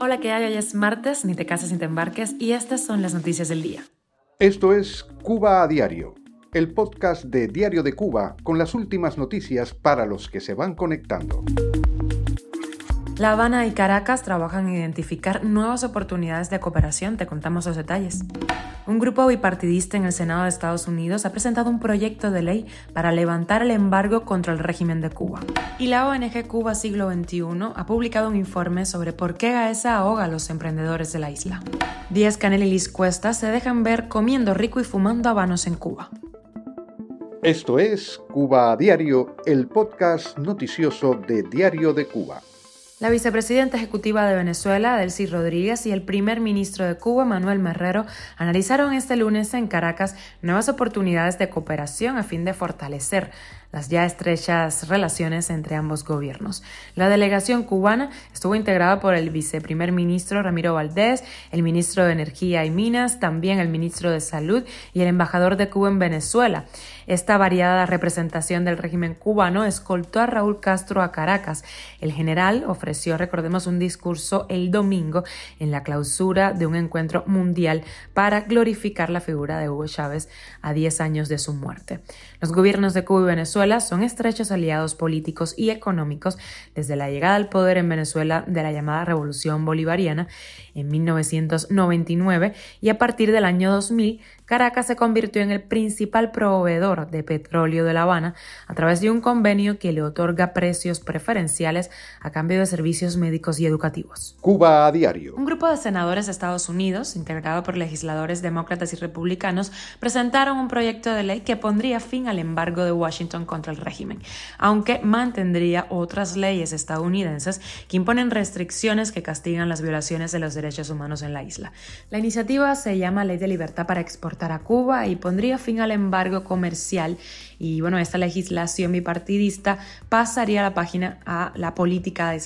Hola, ¿qué hay? Hoy es martes, ni te casas ni te embarques, y estas son las noticias del día. Esto es Cuba a Diario, el podcast de Diario de Cuba con las últimas noticias para los que se van conectando. La Habana y Caracas trabajan en identificar nuevas oportunidades de cooperación, te contamos los detalles. Un grupo bipartidista en el Senado de Estados Unidos ha presentado un proyecto de ley para levantar el embargo contra el régimen de Cuba. Y la ONG Cuba Siglo XXI ha publicado un informe sobre por qué Gaesa ahoga a los emprendedores de la isla. Díaz Canel y Liz Cuesta se dejan ver comiendo rico y fumando habanos en Cuba. Esto es Cuba a Diario, el podcast noticioso de Diario de Cuba. La vicepresidenta ejecutiva de Venezuela, Delcy Rodríguez, y el primer ministro de Cuba, Manuel Marrero, analizaron este lunes en Caracas nuevas oportunidades de cooperación a fin de fortalecer las ya estrechas relaciones entre ambos gobiernos. La delegación cubana estuvo integrada por el viceprimer ministro Ramiro Valdés, el ministro de Energía y Minas, también el ministro de Salud y el embajador de Cuba en Venezuela. Esta variada representación del régimen cubano escoltó a Raúl Castro a Caracas. El general ofreció, recordemos, un discurso el domingo en la clausura de un encuentro mundial para glorificar la figura de Hugo Chávez a 10 años de su muerte. Los gobiernos de Cuba y Venezuela son estrechos aliados políticos y económicos desde la llegada al poder en Venezuela de la llamada Revolución Bolivariana en 1999 y a partir del año 2000 Caracas se convirtió en el principal proveedor de petróleo de La Habana a través de un convenio que le otorga precios preferenciales a cambio de servicios médicos y educativos. Cuba a diario. Un grupo de senadores de Estados Unidos, integrado por legisladores demócratas y republicanos, presentaron un proyecto de ley que pondría fin al embargo de Washington contra el régimen, aunque mantendría otras leyes estadounidenses que imponen restricciones que castigan las violaciones de los derechos humanos en la isla. La iniciativa se llama Ley de Libertad para Exportar a Cuba y pondría fin al embargo comercial. Y bueno, esta legislación bipartidista pasaría la página a la política de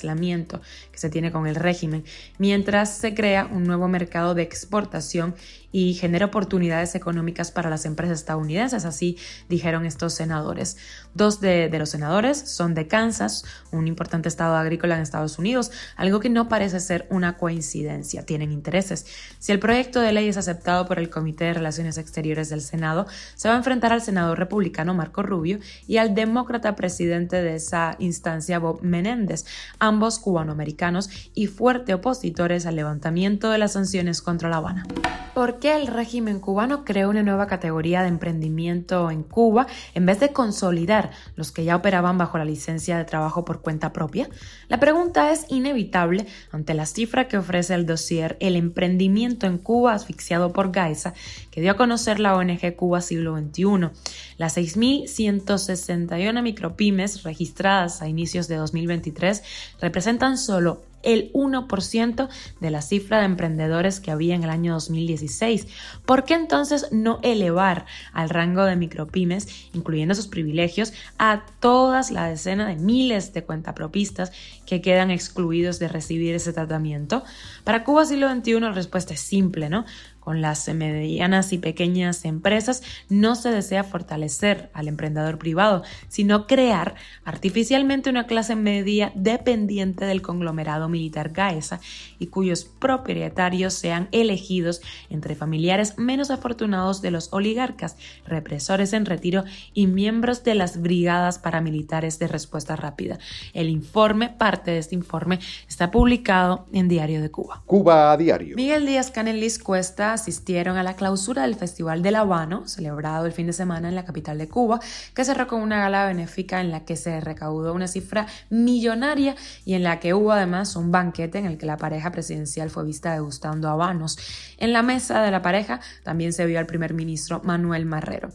que se tiene con el régimen, mientras se crea un nuevo mercado de exportación y genera oportunidades económicas para las empresas estadounidenses, así dijeron estos senadores. Dos de, los senadores son de Kansas, un importante estado agrícola en Estados Unidos, algo que no parece ser una coincidencia, tienen intereses. Si el proyecto de ley es aceptado por el Comité de Relaciones Exteriores del Senado, se va a enfrentar al senador republicano Marco Rubio y al demócrata presidente de esa instancia Bob Menéndez, ambos cubanoamericanos y fuerte opositores al levantamiento de las sanciones contra La Habana. ¿Por qué el régimen cubano creó una nueva categoría de emprendimiento en Cuba en vez de consolidar los que ya operaban bajo la licencia de trabajo por cuenta propia? La pregunta es inevitable ante la cifra que ofrece el dossier El emprendimiento en Cuba asfixiado por Gaisa, que dio a conocer la ONG Cuba Siglo XXI. Las 6.161 micropymes registradas a inicios de 2023 representan solo el 1% de la cifra de emprendedores que había en el año 2016. ¿Por qué entonces no elevar al rango de micropymes, incluyendo sus privilegios, a todas la decena de miles de cuentapropistas que quedan excluidos de recibir ese tratamiento? Para Cuba siglo XXI la respuesta es simple, ¿no? Con las medianas y pequeñas empresas no se desea fortalecer al emprendedor privado, sino crear artificialmente una clase media dependiente del conglomerado militar Gaesa y cuyos propietarios sean elegidos entre familiares menos afortunados de los oligarcas, represores en retiro y miembros de las brigadas paramilitares de respuesta rápida. El informe, parte de este informe, está publicado en Diario de Cuba. Cuba a Diario. Miguel Díaz Canelis Cuesta asistieron a la clausura del Festival del Habano, celebrado el fin de semana en la capital de Cuba, que cerró con una gala benéfica en la que se recaudó una cifra millonaria y en la que hubo además un banquete en el que la pareja presidencial fue vista degustando habanos. En la mesa de la pareja también se vio al primer ministro Manuel Marrero.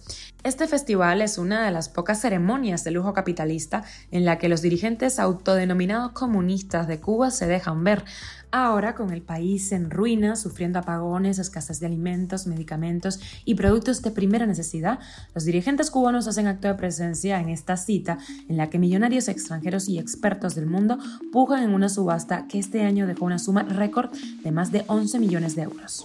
Este festival es una de las pocas ceremonias de lujo capitalista en la que los dirigentes autodenominados comunistas de Cuba se dejan ver. Ahora, con el país en ruinas, sufriendo apagones, escasez de alimentos, medicamentos y productos de primera necesidad, los dirigentes cubanos hacen acto de presencia en esta cita en la que millonarios extranjeros y expertos del mundo pujan en una subasta que este año dejó una suma récord de más de 11 millones de euros.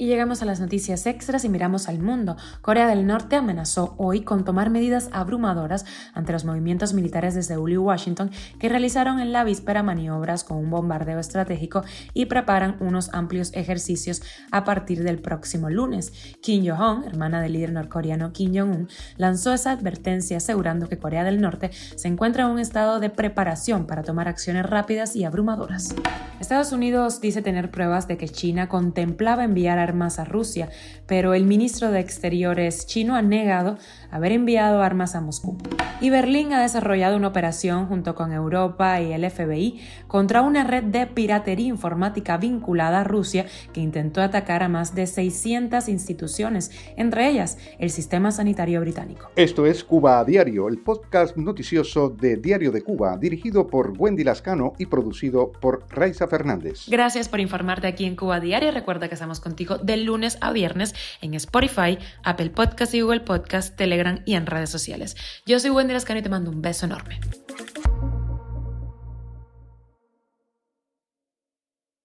Y llegamos a las noticias extras y miramos al mundo. Corea del Norte amenazó hoy con tomar medidas abrumadoras ante los movimientos militares de Seúl y Washington que realizaron en la víspera maniobras con un bombardeo estratégico y preparan unos amplios ejercicios a partir del próximo lunes. Kim Jong-un, hermana del líder norcoreano Kim Jong-un, lanzó esa advertencia asegurando que Corea del Norte se encuentra en un estado de preparación para tomar acciones rápidas y abrumadoras. Estados Unidos dice tener pruebas de que China contemplaba enviar armas a Rusia, pero el ministro de Exteriores chino ha negado haber enviado armas a Moscú. Y Berlín ha desarrollado una operación junto con Europa y el FBI contra una red de piratería informática vinculada a Rusia que intentó atacar a más de 600 instituciones, entre ellas el sistema sanitario británico. Esto es Cuba a Diario, el podcast noticioso de Diario de Cuba, dirigido por Wendy Lascano y producido por Raiza Fernández. Gracias por informarte aquí en Cuba a Diario. Recuerda que estamos contigo de lunes a viernes en Spotify, Apple Podcast y Google Podcast, Telegram y en redes sociales. Yo soy Wendy Lascano y te mando un beso enorme.